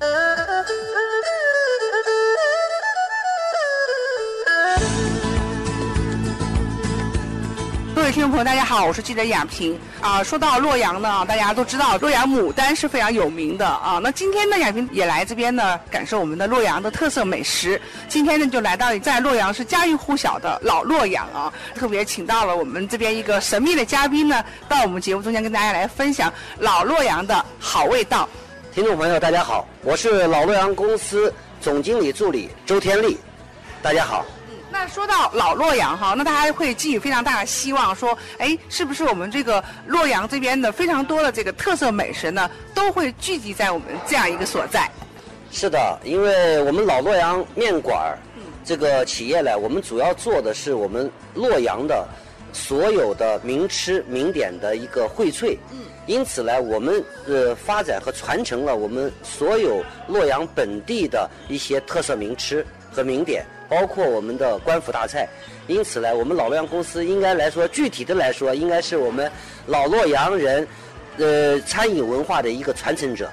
各位听众朋友，大家好，我是记者雅萍啊。说到洛阳呢，大家都知道洛阳牡丹是非常有名的啊。那今天呢，雅萍也来这边呢，感受我们的洛阳的特色美食。今天呢，就来到在洛阳是家喻户晓的老洛阳啊，特别请到了我们这边一个神秘的嘉宾呢，到我们节目中间跟大家来分享老洛阳的好味道。听众朋友，大家好，我是老洛阳公司总经理助理周天利，大家好。那说到老洛阳哈，那大家会寄予非常大的希望，说，哎，是不是我们这个洛阳这边的非常多的这个特色美食呢，都会聚集在我们这样一个所在？是的，因为我们老洛阳面馆儿这个企业呢，我们主要做的是我们洛阳的所有的名吃名点的一个荟萃。嗯。因此呢，我们呃发展和传承了我们所有洛阳本地的一些特色名吃和名点。包括我们的官府大菜，因此呢，我们老洛阳公司应该来说，具体的来说，应该是我们老洛阳人，呃，餐饮文化的一个传承者。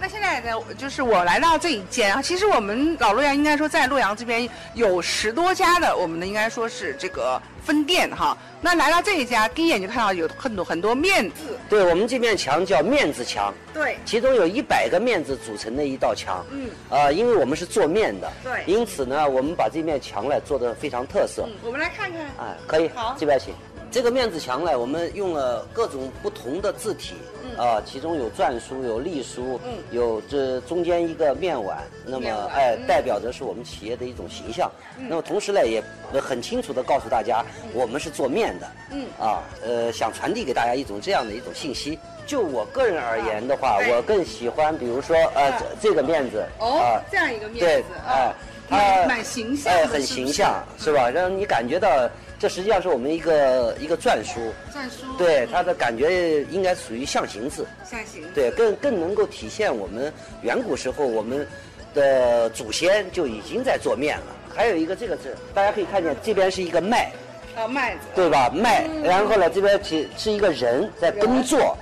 嗯，那现在呢，就是我来到这一间啊，其实我们老洛阳应该说在洛阳这边有十多家的，我们的应该说是这个分店哈。那来到这一家，第一眼就看到有很多很多面字。对我们这面墙叫面字墙。对。其中有一百个面字组成的一道墙。嗯。啊，因为我们是做面的。对。因此呢，我们把这面墙呢做的非常特色。嗯，我们来看看。哎，可以。好，这边请。这个面子墙呢，我们用了各种不同的字体。啊，其中有篆书，有隶书，嗯，有这中间一个面碗，那么哎，代表着是我们企业的一种形象。那么同时呢，也很清楚的告诉大家，我们是做面的。嗯，啊，呃，想传递给大家一种这样的一种信息。就我个人而言的话，我更喜欢，比如说呃，这个面子。哦，这样一个面子。对，哎，它蛮形象。哎，很形象，是吧？让你感觉到。这实际上是我们一个一个篆书，篆书，对它的感觉应该属于象形字，象形，对，更更能够体现我们远古时候我们的祖先就已经在做面了。还有一个这个字，大家可以看见这边是一个麦，啊麦子，对吧？麦，然后呢这边是是一个人在耕作。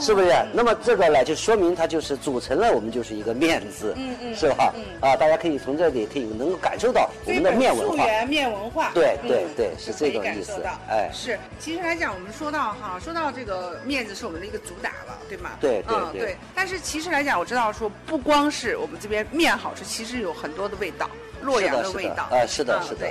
是不是？那么这个呢，就说明它就是组成了，我们就是一个面字，嗯嗯，是吧？啊，大家可以从这里可以能够感受到我们的面文化，面文化，对对对，是这个意思。哎，是。其实来讲，我们说到哈，说到这个面子是我们的一个主打了，对吗？对对对。但是其实来讲，我知道说不光是我们这边面好吃，其实有很多的味道，洛阳的味道。哎，是的，是的。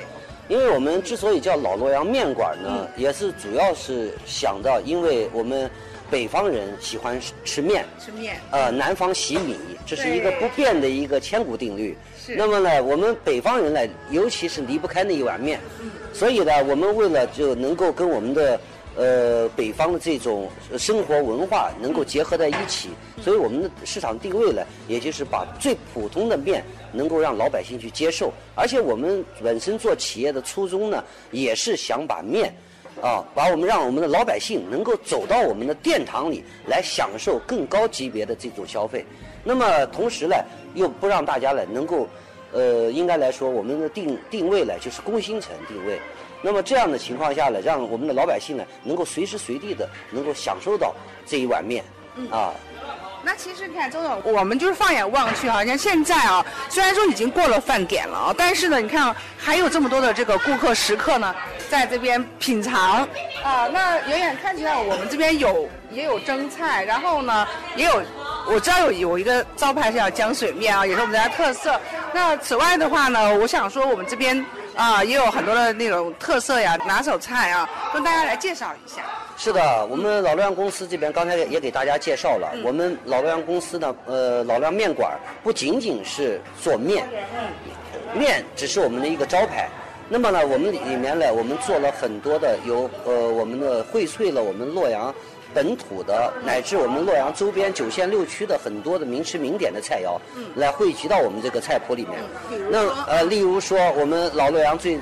因为我们之所以叫老洛阳面馆呢，也是主要是想到，因为我们。北方人喜欢吃面，吃面，呃，南方洗米，这是一个不变的一个千古定律。是。那么呢，我们北方人呢，尤其是离不开那一碗面。嗯。所以呢，我们为了就能够跟我们的呃北方的这种生活文化能够结合在一起，所以我们的市场定位呢，也就是把最普通的面能够让老百姓去接受。而且我们本身做企业的初衷呢，也是想把面。啊，把我们让我们的老百姓能够走到我们的殿堂里来享受更高级别的这种消费，那么同时呢，又不让大家呢能够，呃，应该来说我们的定定位呢就是工薪层定位，那么这样的情况下呢，让我们的老百姓呢能够随时随地的能够享受到这一碗面，啊。那其实你看周总，我们就是放眼望去哈，像现在啊，虽然说已经过了饭点了啊，但是呢，你看还有这么多的这个顾客食客呢，在这边品尝啊。那远远看起来，我们这边有也有蒸菜，然后呢，也有我知道有有一个招牌是叫江水面啊，也是我们家特色。那此外的话呢，我想说我们这边啊也有很多的那种特色呀、拿手菜啊，跟大家来介绍一下。是的，我们老洛阳公司这边刚才也给大家介绍了，我们老洛阳公司呢，呃，老洛阳面馆不仅仅是做面，面只是我们的一个招牌。那么呢，我们里面呢，我们做了很多的有呃，我们的荟萃了我们洛阳本土的，乃至我们洛阳周边九县六区的很多的名吃名点的菜肴，来汇集到我们这个菜谱里面。那呃，例如说我们老洛阳最。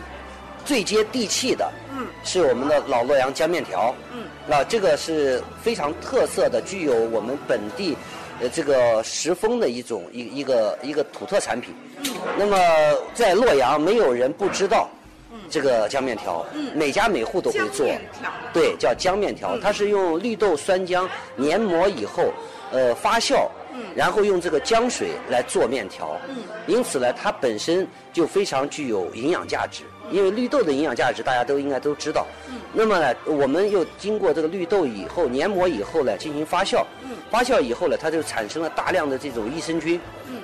最接地气的，嗯，是我们的老洛阳浆面条，嗯，那这个是非常特色的，具有我们本地，呃，这个石峰的一种一一个一个土特产品。那么在洛阳，没有人不知道，这个浆面条，嗯，每家每户都会做，对，叫浆面条，它是用绿豆酸浆研磨以后，呃，发酵，然后用这个浆水来做面条，因此呢，它本身就非常具有营养价值。因为绿豆的营养价值大家都应该都知道。那么呢，我们又经过这个绿豆以后研磨以后呢，进行发酵。发酵以后呢，它就产生了大量的这种益生菌。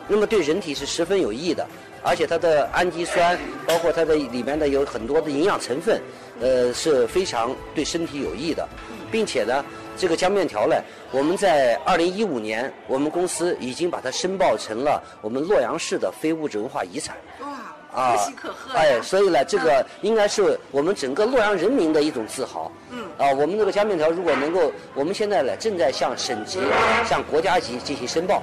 那么对人体是十分有益的，而且它的氨基酸，包括它的里面的有很多的营养成分，呃，是非常对身体有益的，并且呢。这个浆面条呢，我们在二零一五年，我们公司已经把它申报成了我们洛阳市的非物质文化遗产。哇，可喜可贺哎，所以呢，这个应该是我们整个洛阳人民的一种自豪。嗯。啊，我们这个浆面条如果能够，我们现在呢正在向省级、向国家级进行申报。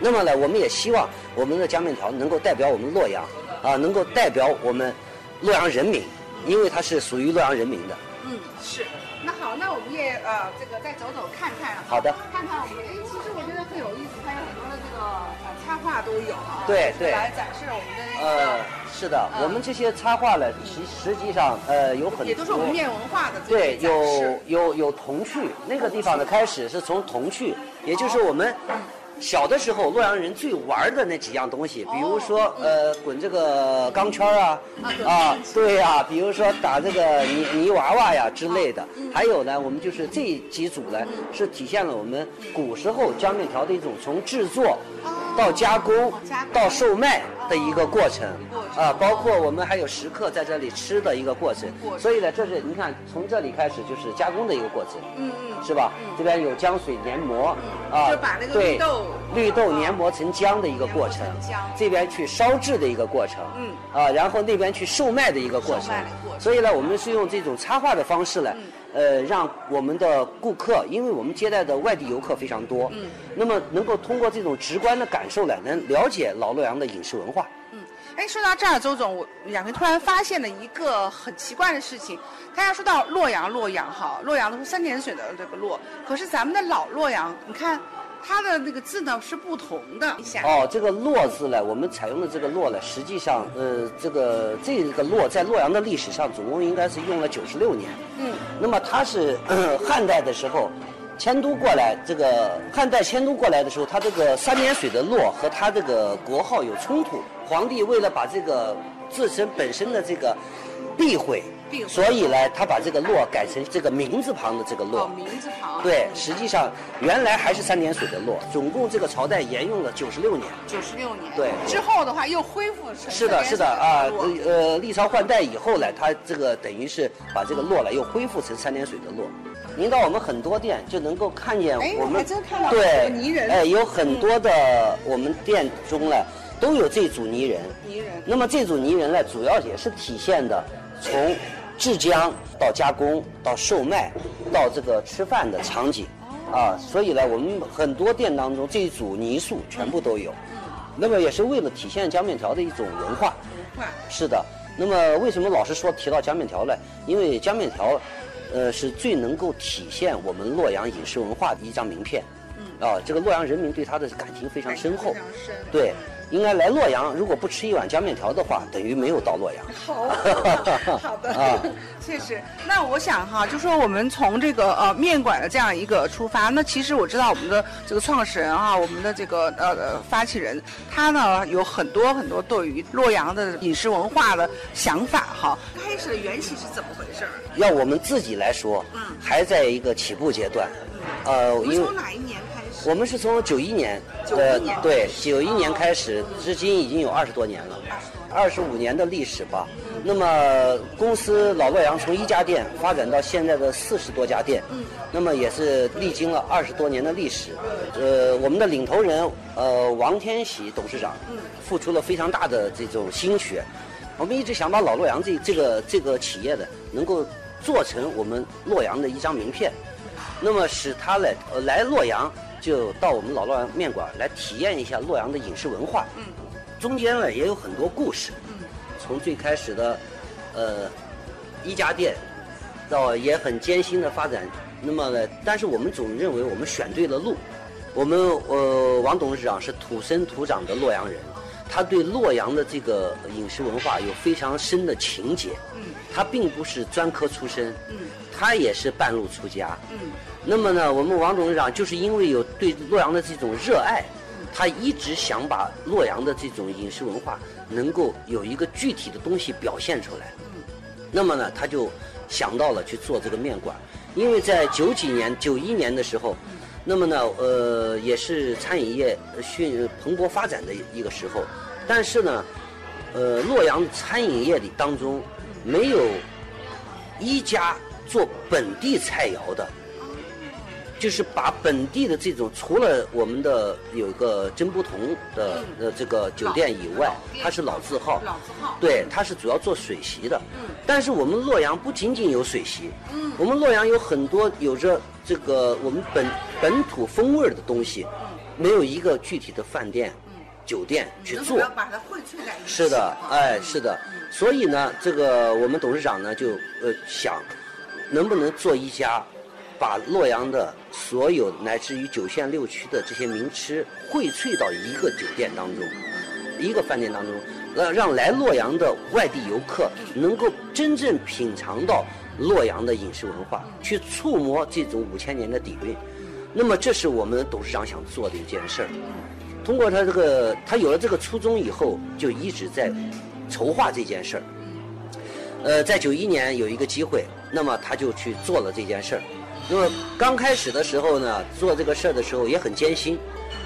那么呢，我们也希望我们的浆面条能够代表我们洛阳，啊，能够代表我们洛阳人民，因为它是属于洛阳人民的。嗯，是。那我们也呃，这个再走走看看。好的。看看我们，哎，其实我觉得很有意思，它有很多的这个呃插画都有啊。对对。来展示我们的那个。呃，是的，我们这些插画呢，其实际上呃有很多。也都是我们面文化的。对，有有有童趣，那个地方的开始是从童趣，也就是我们。小的时候，洛阳人最玩的那几样东西，比如说呃，滚这个钢圈啊，啊，对呀，比如说打这个泥泥娃娃呀之类的。还有呢，我们就是这几组呢，是体现了我们古时候浆面条的一种从制作到加工到售卖的一个过程。啊，包括我们还有食客在这里吃的一个过程。所以呢，这是你看从这里开始就是加工的一个过程。嗯嗯。是吧？这边有浆水研磨啊，就把那个绿豆。绿豆研磨成浆的一个过程，这边去烧制的一个过程，嗯，啊，然后那边去售卖的一个过程，所以呢，我们是用这种插画的方式呢，呃，让我们的顾客，因为我们接待的外地游客非常多，嗯，那么能够通过这种直观的感受来，能了解老洛阳的饮食文化。嗯，哎，说到这儿，周总，我两位突然发现了一个很奇怪的事情，大家说到洛阳，洛阳哈，洛阳都是三点水的这个洛，可是咱们的老洛阳，你看。它的那个字呢是不同的。哦，这个“洛”字呢，我们采用的这个“洛”呢，实际上，呃，这个这个“洛”在洛阳的历史上总共应该是用了九十六年。嗯。那么它是汉代的时候迁都过来，这个汉代迁都过来的时候，它这个三点水的“洛”和它这个国号有冲突。皇帝为了把这个自身本身的这个避讳。所以呢，他把这个“洛”改成这个名字旁的这个“洛”。名字旁。对，实际上原来还是三点水的“洛”。总共这个朝代沿用了九十六年。九十六年。对。之后的话又恢复成。是的，是的啊，呃，历朝换代以后呢，他这个等于是把这个“洛”了又恢复成三点水的“洛”。您到我们很多店就能够看见我们。对。泥人。哎，有很多的我们店中呢都有这组泥人。泥人。那么这组泥人呢，主要也是体现的从。制浆到加工到售卖，到这个吃饭的场景，啊，所以呢，我们很多店当中这一组泥塑全部都有。那么也是为了体现浆面条的一种文化。文化。是的。那么为什么老是说提到浆面条呢？因为浆面条，呃，是最能够体现我们洛阳饮食文化的一张名片。嗯。啊，这个洛阳人民对它的感情非常深厚。非常深。对。应该来洛阳，如果不吃一碗浆面条的话，等于没有到洛阳。好，好的，啊，确实。那我想哈，就说我们从这个呃面馆的这样一个出发，那其实我知道我们的这个创始人啊，我们的这个呃发起人，他呢有很多很多对于洛阳的饮食文化的想法哈。开始的缘起是怎么回事？要我们自己来说，嗯，还在一个起步阶段。呃，因为从哪一年？我们是从九一年，呃，对，九一年开始，至今已经有二十多年了，二十五年的历史吧。那么公司老洛阳从一家店发展到现在的四十多家店，那么也是历经了二十多年的历史。呃，我们的领头人呃王天喜董事长，付出了非常大的这种心血。我们一直想把老洛阳这这个这个企业的能够做成我们洛阳的一张名片，那么使他来呃来洛阳。就到我们老洛阳面馆来体验一下洛阳的饮食文化。嗯，中间呢也有很多故事。嗯，从最开始的，呃，一家店，到也很艰辛的发展。那么呢，但是我们总认为我们选对了路。我们呃，王董事长是土生土长的洛阳人，他对洛阳的这个饮食文化有非常深的情结。嗯，他并不是专科出身。嗯，他也是半路出家。嗯，那么呢，我们王董事长就是因为有对洛阳的这种热爱，他一直想把洛阳的这种饮食文化能够有一个具体的东西表现出来。嗯，那么呢，他就想到了去做这个面馆，因为在九几年、九一年的时候。那么呢，呃，也是餐饮业迅蓬勃发展的一个时候，但是呢，呃，洛阳餐饮业里当中没有一家做本地菜肴的。就是把本地的这种，除了我们的有一个真不同的呃这个酒店以外，它是老字号，老字号，对，它是主要做水席的。嗯，但是我们洛阳不仅仅有水席，嗯，我们洛阳有很多有着这个我们本本土风味的东西，嗯，没有一个具体的饭店、酒店去做，把它荟萃在一起。是的，哎，是的，所以呢，这个我们董事长呢就呃想，能不能做一家。把洛阳的所有乃至于九县六区的这些名吃荟萃到一个酒店当中，一个饭店当中，呃让来洛阳的外地游客能够真正品尝到洛阳的饮食文化，去触摸这种五千年的底蕴。那么，这是我们董事长想做的一件事儿。通过他这个，他有了这个初衷以后，就一直在筹划这件事儿。呃，在九一年有一个机会，那么他就去做了这件事儿。那么刚开始的时候呢，做这个事儿的时候也很艰辛，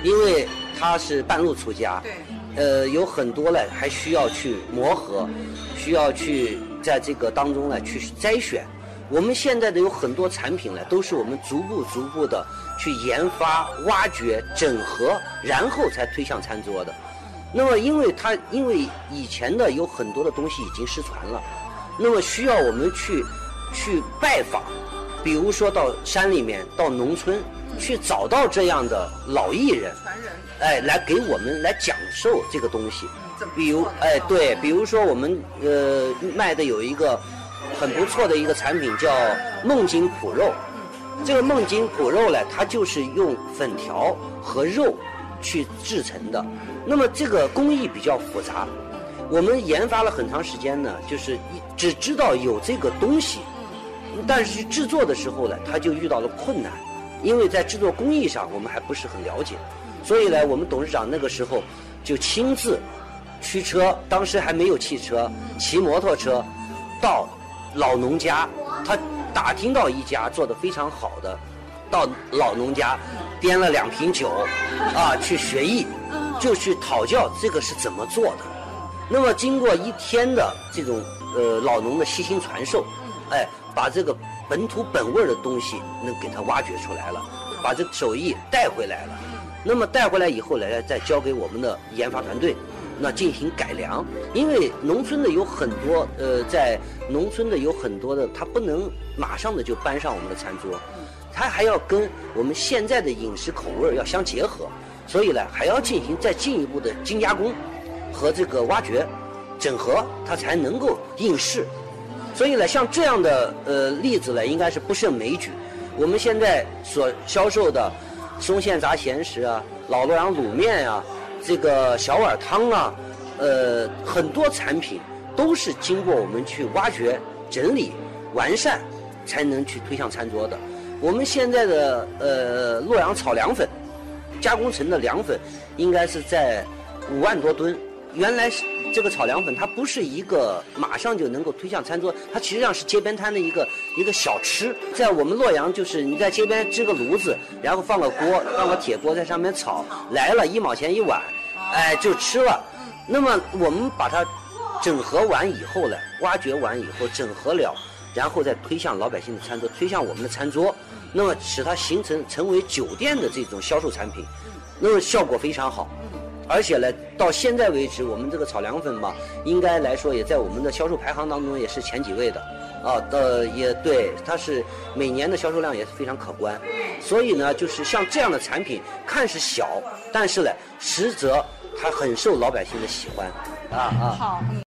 因为他是半路出家，对，呃，有很多呢还需要去磨合，需要去在这个当中呢去筛选。我们现在的有很多产品呢，都是我们逐步逐步的去研发、挖掘、整合，然后才推向餐桌的。那么，因为它因为以前的有很多的东西已经失传了，那么需要我们去去拜访。比如说到山里面，到农村去找到这样的老艺人，人，哎，来给我们来讲授这个东西。比如，哎，对，比如说我们呃卖的有一个很不错的一个产品叫梦金脯肉。这个梦金脯肉呢，它就是用粉条和肉去制成的。那么这个工艺比较复杂，我们研发了很长时间呢，就是只知道有这个东西。但是制作的时候呢，他就遇到了困难，因为在制作工艺上我们还不是很了解，所以呢，我们董事长那个时候就亲自驱车，当时还没有汽车，骑摩托车到老农家，他打听到一家做的非常好的，到老农家掂了两瓶酒，啊，去学艺，就去讨教这个是怎么做的。那么经过一天的这种呃老农的悉心传授，哎。把这个本土本味的东西能给它挖掘出来了，把这个手艺带回来了。那么带回来以后呢，再交给我们的研发团队，那进行改良。因为农村的有很多，呃，在农村的有很多的，它不能马上的就搬上我们的餐桌，它还要跟我们现在的饮食口味要相结合，所以呢，还要进行再进一步的精加工和这个挖掘、整合，它才能够应试。所以呢，像这样的呃例子呢，应该是不胜枚举。我们现在所销售的松县炸咸食啊、老洛阳卤面啊、这个小碗汤啊，呃，很多产品都是经过我们去挖掘、整理、完善，才能去推向餐桌的。我们现在的呃洛阳炒凉粉，加工成的凉粉，应该是在五万多吨。原来是。这个炒凉粉，它不是一个马上就能够推向餐桌，它实际上是街边摊的一个一个小吃。在我们洛阳，就是你在街边支个炉子，然后放个锅，放个铁锅在上面炒，来了一毛钱一碗，哎，就吃了。那么我们把它整合完以后呢，挖掘完以后整合了，然后再推向老百姓的餐桌，推向我们的餐桌，那么使它形成成为酒店的这种销售产品，那么效果非常好。而且呢，到现在为止，我们这个炒凉粉吧，应该来说也在我们的销售排行当中也是前几位的，啊，呃，也对，它是每年的销售量也是非常可观。所以呢，就是像这样的产品，看似小，但是呢，实则它很受老百姓的喜欢，啊啊。好。